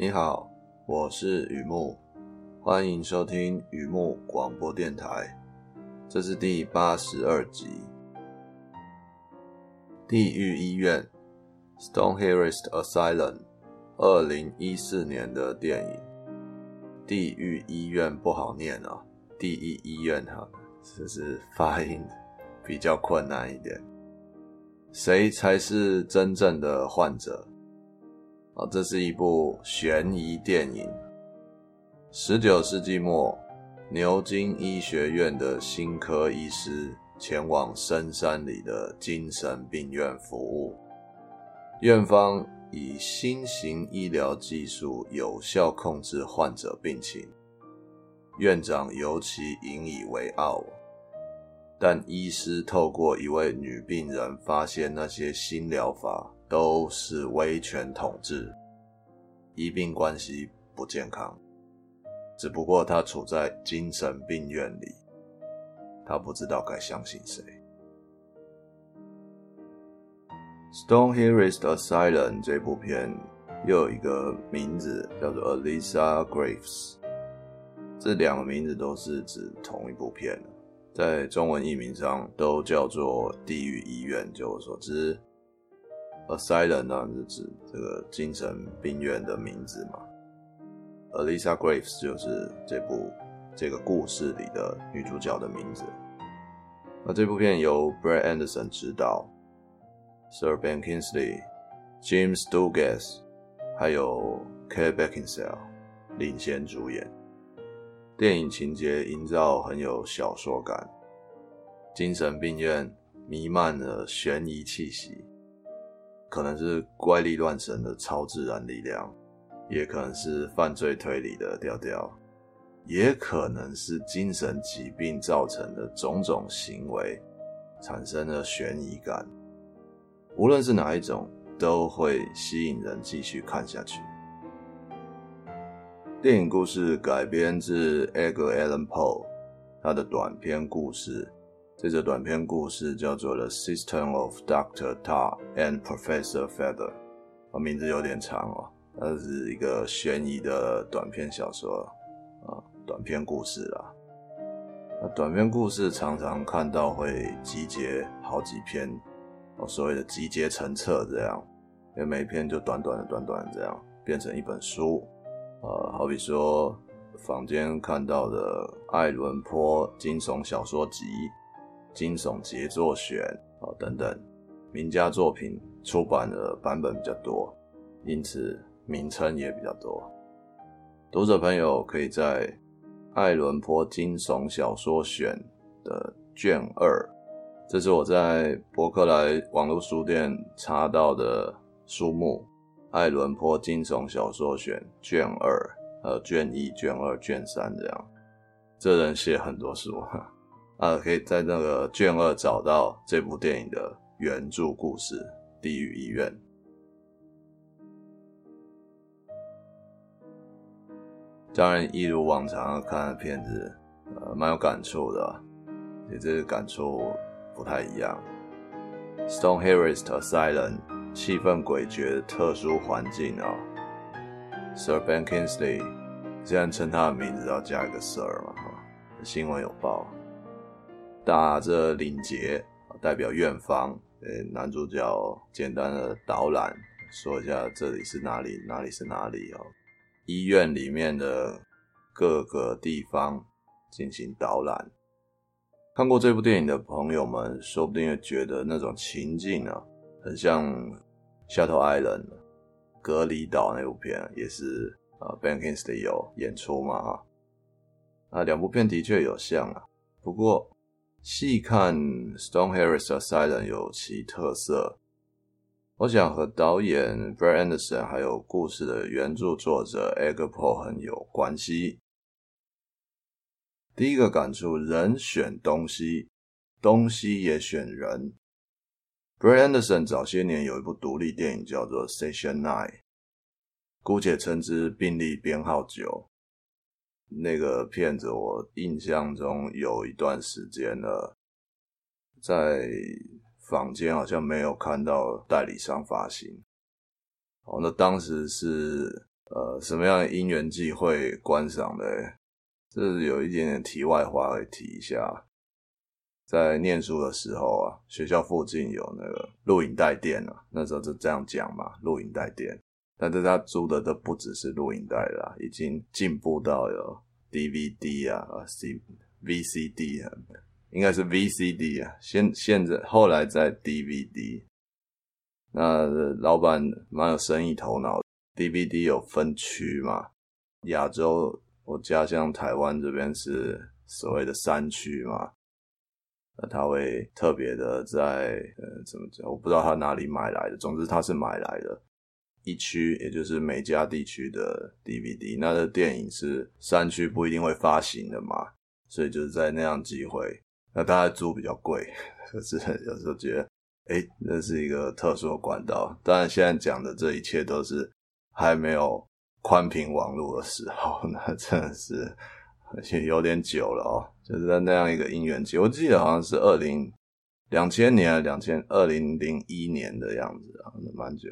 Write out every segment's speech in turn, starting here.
你好，我是雨木，欢迎收听雨木广播电台，这是第八十二集《地狱医院》（Stonehearst Asylum），二零一四年的电影。地狱医院不好念啊，第一医院哈，只是发音比较困难一点。谁才是真正的患者？啊，这是一部悬疑电影。十九世纪末，牛津医学院的新科医师前往深山里的精神病院服务。院方以新型医疗技术有效控制患者病情，院长尤其引以为傲。但医师透过一位女病人发现，那些新疗法都是威权统治，医病关系不健康。只不过他处在精神病院里，他不知道该相信谁。Stonehearst Asylum 这部片又有一个名字叫做 Alyssa Graves，这两个名字都是指同一部片。在中文译名上都叫做“地狱医院”，就我所知，asylum 呢是指这个精神病院的名字嘛。Alisa Graves 就是这部这个故事里的女主角的名字。那这部片由 Brad Anderson 执导，Sir Ben Kingsley、Jim Stuges 还有 Kate Beckinsale 领衔主演。电影情节营造很有小说感，精神病院弥漫了悬疑气息，可能是怪力乱神的超自然力量，也可能是犯罪推理的调调，也可能是精神疾病造成的种种行为产生了悬疑感。无论是哪一种，都会吸引人继续看下去。电影故事改编自 Edgar Allan Poe 他的短篇故事，这则短篇故事叫做《The System of Doctor Ta and Professor Feather》，名字有点长哦，它是一个悬疑的短篇小说啊，短篇故事啦。那短篇故事常常看到会集结好几篇，所谓的集结成册这样，因为每篇就短短的、短短的这样，变成一本书。呃，好比说，坊间看到的爱伦坡惊悚小说集、惊悚杰作选啊、等等，名家作品出版的版本比较多，因此名称也比较多。读者朋友可以在爱伦坡惊悚小说选的卷二，这是我在博客来网络书店查到的书目。爱伦坡惊悚小说选卷二，呃，卷一、卷二、卷三这样。这人写很多书哈，啊，可以在那个卷二找到这部电影的原著故事《地狱医院》。当然，一如往常看的片子，呃，蛮有感触的，也这个感触不太一样。Stone Harris t Asylum。气氛诡谲的特殊环境啊、哦、，Sir Ben Kingsley，既然称他的名字要加一个 Sir 嘛，新闻有报，打着领结代表院方，给男主角简单的导览，说一下这里是哪里，哪里是哪里哦，医院里面的各个地方进行导览。看过这部电影的朋友们，说不定会觉得那种情境啊，很像。Shutter Island，隔离岛那部片也是啊，Ben Kingsley 有演出嘛哈，啊，两部片的确有像啊，不过细看 Stonehearst Asylum 有其特色，我想和导演 Brad Anderson 还有故事的原著作者 Edgar Poe 很有关系。第一个感触，人选东西，东西也选人。Brad Anderson 早些年有一部独立电影叫做《Section Nine》，姑且称之病历编号九。那个片子我印象中有一段时间了，在坊间好像没有看到代理商发行。哦，那当时是呃，什么样的因缘际会观赏的？这是有一点点题外话，会提一下。在念书的时候啊，学校附近有那个录影带店啊，那时候就这样讲嘛，录影带店。但是他租的都不只是录影带啦，已经进步到有 DVD 啊、啊 C、VCD 啊，应该是 VCD 啊，现现在后来在 DVD。那老板蛮有生意头脑，DVD 有分区嘛，亚洲我家乡台湾这边是所谓的山区嘛。那他会特别的在呃怎么讲？我不知道他哪里买来的。总之他是买来的，一区也就是美加地区的 DVD。那这电影是山区不一定会发行的嘛，所以就是在那样机会，那大概租比较贵，可是有时候觉得，诶，那是一个特殊的管道。当然现在讲的这一切都是还没有宽频网络的时候，那真的是。而且有点久了哦，就是在那样一个因缘期，我记得好像是二零两千年，两千二零零一年的样子啊，蛮久。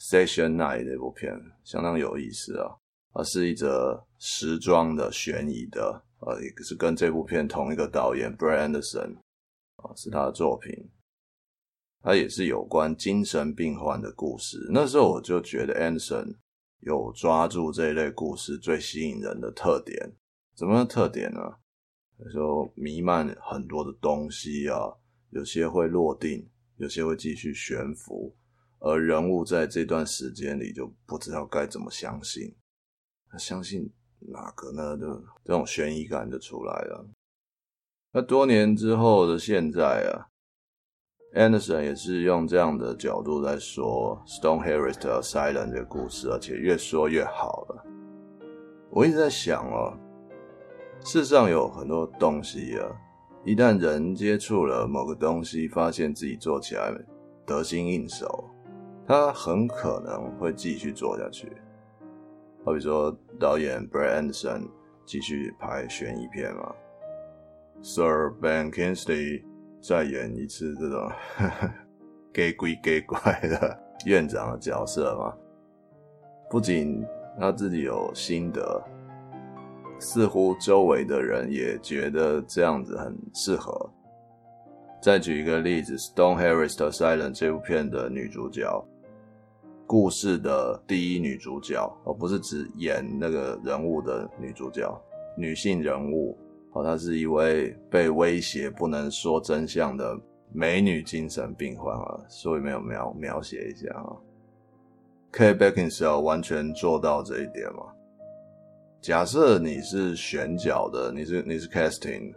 Session Night 这部片相当有意思啊，啊，是一则时装的悬疑的，呃，也是跟这部片同一个导演 Brad Anderson 啊，是他的作品，他也是有关精神病患的故事。那时候我就觉得 Anderson。有抓住这一类故事最吸引人的特点，怎么样特点呢？有时候弥漫很多的东西啊，有些会落定，有些会继续悬浮，而人物在这段时间里就不知道该怎么相信，那相信哪个呢？就这种悬疑感就出来了。那多年之后的现在啊。Anderson 也是用这样的角度在说 Stonehearist Asylum 这个故事，而且越说越好了。我一直在想哦，世上有很多东西啊，一旦人接触了某个东西，发现自己做起来得心应手，他很可能会继续做下去。好比说，导演 Brad Anderson 继续拍悬疑片嘛，Sir Ben Kingsley。再演一次这种 假鬼假怪的院长的角色嘛，不仅他自己有心得，似乎周围的人也觉得这样子很适合。再举一个例子，《Stonehearist Asylum》这部片的女主角，故事的第一女主角，而不是指演那个人物的女主角，女性人物。哦，她是一位被威胁不能说真相的美女精神病患啊，所以没有描描写一下啊。Kate Beckinsale 完全做到这一点嘛？假设你是选角的，你是你是 casting，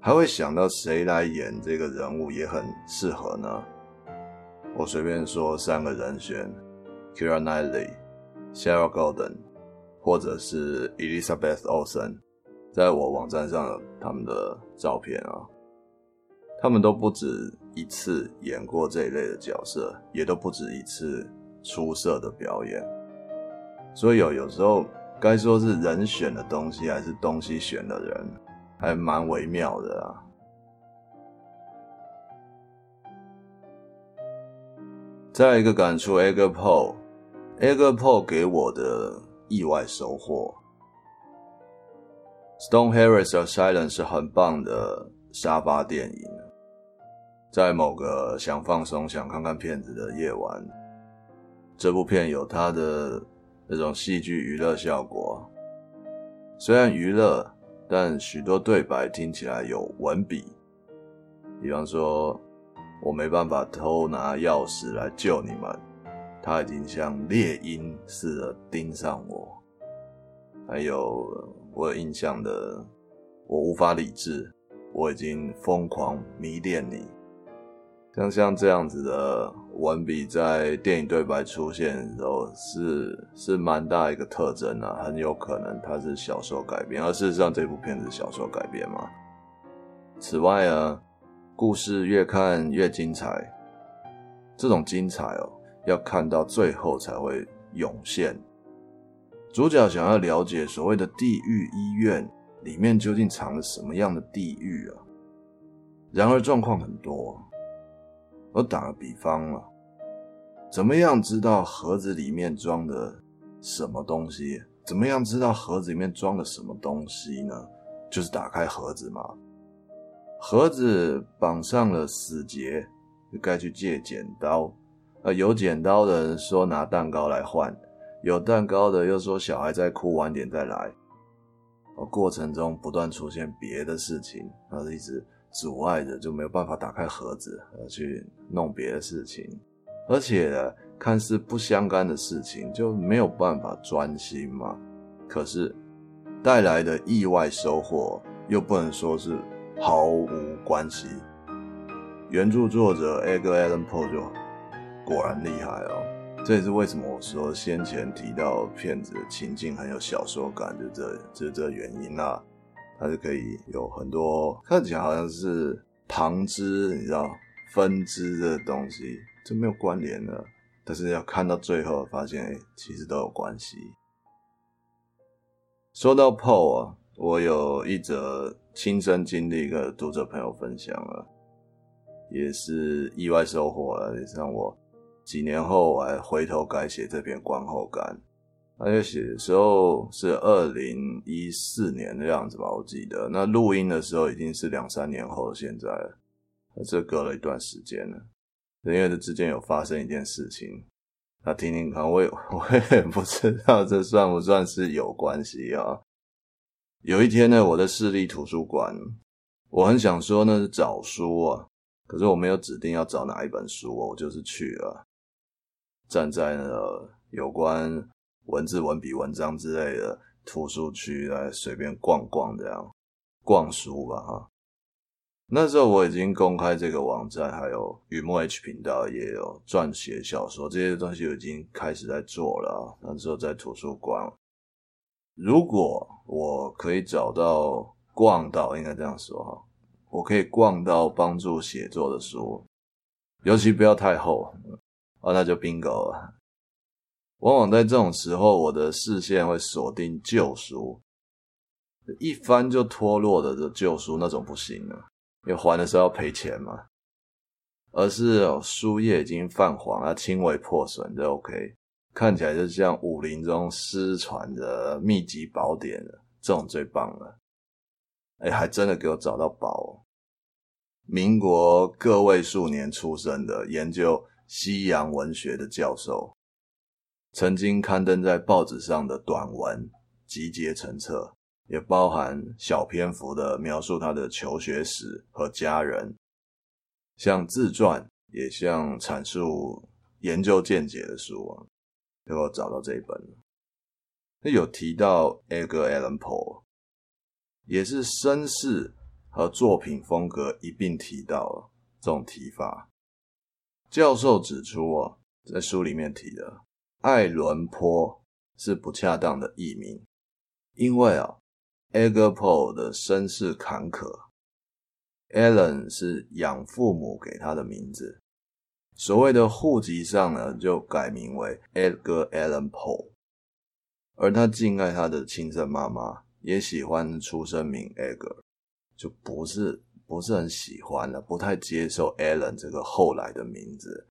还会想到谁来演这个人物也很适合呢？我随便说三个人选 k i r a Knightley、Sarah Golden，或者是 Elizabeth Olsen。在我网站上他们的照片啊，他们都不止一次演过这一类的角色，也都不止一次出色的表演。所以有有时候该说是人选的东西，还是东西选的人，还蛮微妙的啊。再一个感触，Edgar Poe，Edgar Poe 给我的意外收获。Stone Harris's Silence 是很棒的沙发电影，在某个想放松、想看看片子的夜晚，这部片有它的那种戏剧娱乐效果。虽然娱乐，但许多对白听起来有文笔。比方说，我没办法偷拿钥匙来救你们，他已经像猎鹰似的盯上我。还有。我有印象的，我无法理智，我已经疯狂迷恋你。像像这样子的文笔，在电影对白出现的时候，是是蛮大一个特征啊，很有可能它是小说改编，而事实上这部片子小说改编嘛。此外啊，故事越看越精彩，这种精彩哦，要看到最后才会涌现。主角想要了解所谓的地狱医院里面究竟藏了什么样的地狱啊？然而状况很多。我打个比方啊，怎么样知道盒子里面装的什么东西？怎么样知道盒子里面装的什么东西呢？就是打开盒子嘛。盒子绑上了死结，该去借剪刀。呃，有剪刀的人说拿蛋糕来换，有蛋糕的又说小孩在哭，晚点再来。过程中不断出现别的事情，然后一直阻碍着，就没有办法打开盒子，而去弄别的事情。而且呢，看似不相干的事情就没有办法专心嘛。可是带来的意外收获又不能说是毫无关系。原著作者 Edgar Allan Poe 就果然厉害哦。这也是为什么我说先前提到片子的情境很有小说感，就这就这原因啦、啊。它是可以有很多看起来好像是旁支，你知道分支的东西。就没有关联了，但是要看到最后，发现哎，其实都有关系。说到 Poe 啊，我有一则亲身经历跟读者朋友分享了，也是意外收获了，也是让我几年后我还回头改写这篇观后感。而且写的时候是二零一四年的样子吧，我记得。那录音的时候已经是两三年后现在了，这隔了一段时间了。因为这之间有发生一件事情，那听听看，我也 我也不知道这算不算是有关系啊？有一天呢，我在市立图书馆，我很想说那是找书啊，可是我没有指定要找哪一本书，我就是去了，站在那个有关文字、文笔、文章之类的图书区来随便逛逛，这样逛书吧，哈。那时候我已经公开这个网站，还有雨墨 H 频道也有撰写小说，这些东西已经开始在做了。那时候在图书馆，如果我可以找到逛到，应该这样说哈，我可以逛到帮助写作的书，尤其不要太厚，哦，那就 bingo 了。往往在这种时候，我的视线会锁定旧书，一翻就脱落的旧书那种不行了。因为还的时候要赔钱嘛，而是哦，书页已经泛黄啊，轻微破损就 OK，看起来就像武林中失传的秘籍宝典了，这种最棒了。哎，还真的给我找到宝！民国个位数年出生的研究西洋文学的教授，曾经刊登在报纸上的短文集结成册。也包含小篇幅的描述他的求学史和家人，像自传，也像阐述研究见解的书啊。给我找到这一本，那有提到 Edgar Allan Poe，也是身世和作品风格一并提到了这种提法。教授指出啊，在书里面提的爱伦坡是不恰当的译名，因为啊。Edgar Poe 的身世坎坷，Allen 是养父母给他的名字，所谓的户籍上呢，就改名为 Edgar Allan Poe，而他敬爱他的亲生妈妈，也喜欢出生名 Edgar，就不是不是很喜欢了，不太接受 Allan 这个后来的名字，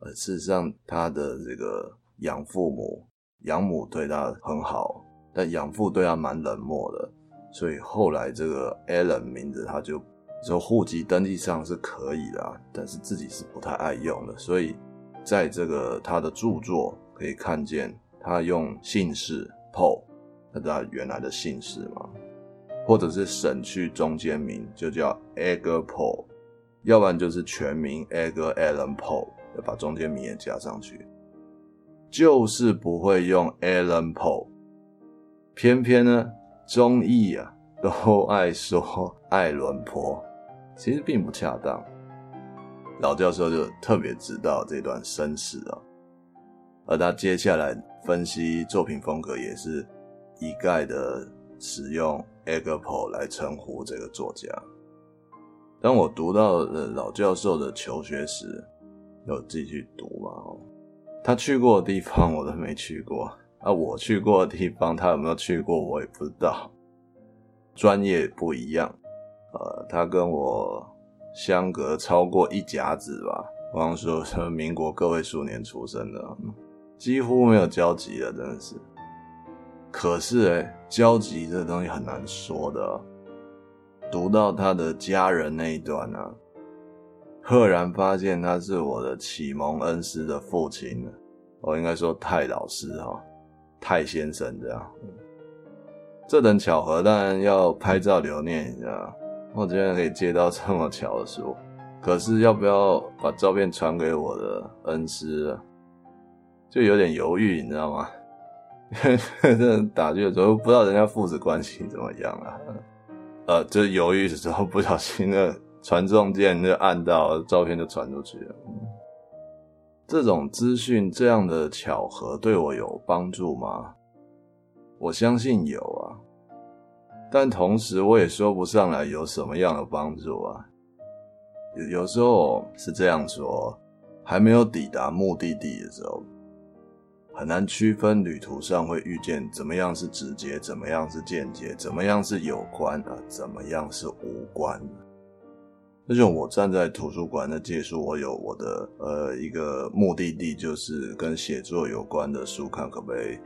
而事实上他的这个养父母养母对他很好。但养父对他蛮冷漠的，所以后来这个 Allan 名字他就说户籍登记上是可以的啊，但是自己是不太爱用的。所以在这个他的著作可以看见，他用姓氏 Poe，那他原来的姓氏嘛，或者是省去中间名就叫 Edgar Poe，要不然就是全名 Edgar Allan Poe，要把中间名也加上去，就是不会用 Allan Poe。偏偏呢，中译啊都爱说爱伦坡，其实并不恰当。老教授就特别知道这段身世啊，而他接下来分析作品风格也是一概的使用 Agapo 来称呼这个作家。当我读到了老教授的求学史，有继续读嘛？他去过的地方我都没去过。啊、我去过的地方，他有没有去过，我也不知道。专业不一样，呃，他跟我相隔超过一甲子吧，我刚说说民国个位数年出生的，几乎没有交集了，真的是。可是哎，交集这东西很难说的。读到他的家人那一段呢、啊，赫然发现他是我的启蒙恩师的父亲。我应该说泰老师哈，泰先生这样。这等巧合当然要拍照留念一下。我竟然可以接到这么巧的书，可是要不要把照片传给我的恩师，就有点犹豫，你知道吗？这打去的时候不知道人家父子关系怎么样啊？呃，就犹豫的时候不小心的传送键就按到，照片就传出去了。这种资讯这样的巧合对我有帮助吗？我相信有。但同时，我也说不上来有什么样的帮助啊。有有时候是这样说，还没有抵达目的地的时候，很难区分旅途上会遇见怎么样是直接，怎么样是间接，怎么样是有关啊，怎么样是无关。那就我站在图书馆的借书，我有我的呃一个目的地，就是跟写作有关的书，看可不可以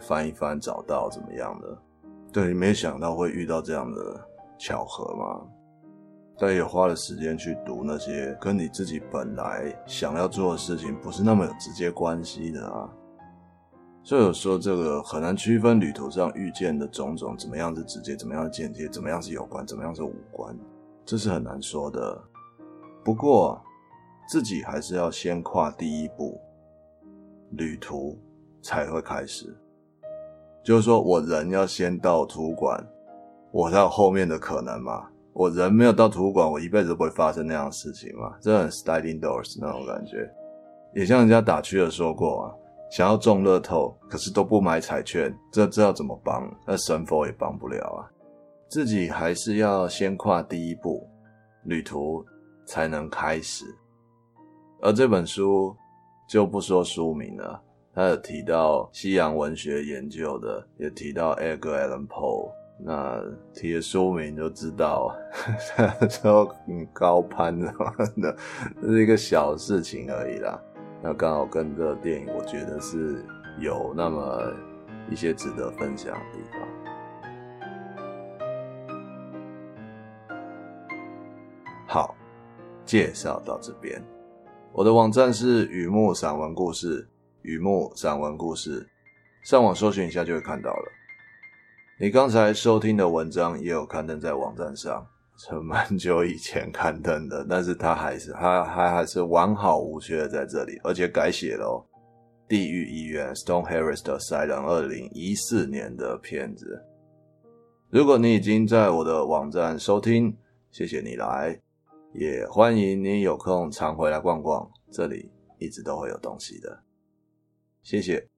翻一翻，找到怎么样的。对，没想到会遇到这样的巧合嘛？但也花了时间去读那些跟你自己本来想要做的事情不是那么有直接关系的啊。所以有说这个很难区分旅途上遇见的种种，怎么样是直接，怎么样是间接，怎么样是有关，怎么样是无关，这是很难说的。不过自己还是要先跨第一步，旅途才会开始。就是说我人要先到图书馆，我才有后面的可能嘛。我人没有到图书馆，我一辈子不会发生那样的事情嘛。这很 sliding doors 那种感觉，也像人家打趣的说过啊，想要中乐透，可是都不买彩券，这这要怎么帮？那神佛也帮不了啊。自己还是要先跨第一步，旅途才能开始。而这本书就不说书名了。他有提到西洋文学研究的，也提到 Edgar Allan Poe。那提的书名就知道，就很高攀的嘛，这是一个小事情而已啦。那刚好跟这个电影，我觉得是有那么一些值得分享的地方。好，介绍到这边。我的网站是雨木散文故事。雨木散文故事，上网搜寻一下就会看到了。你刚才收听的文章也有刊登在网站上，是蛮久以前刊登的，但是它还是它还还是完好无缺的在这里，而且改写了哦。地狱医院 Stoneharrest Asylum 二零一四年的片子。如果你已经在我的网站收听，谢谢你来，也欢迎你有空常回来逛逛，这里一直都会有东西的。谢谢。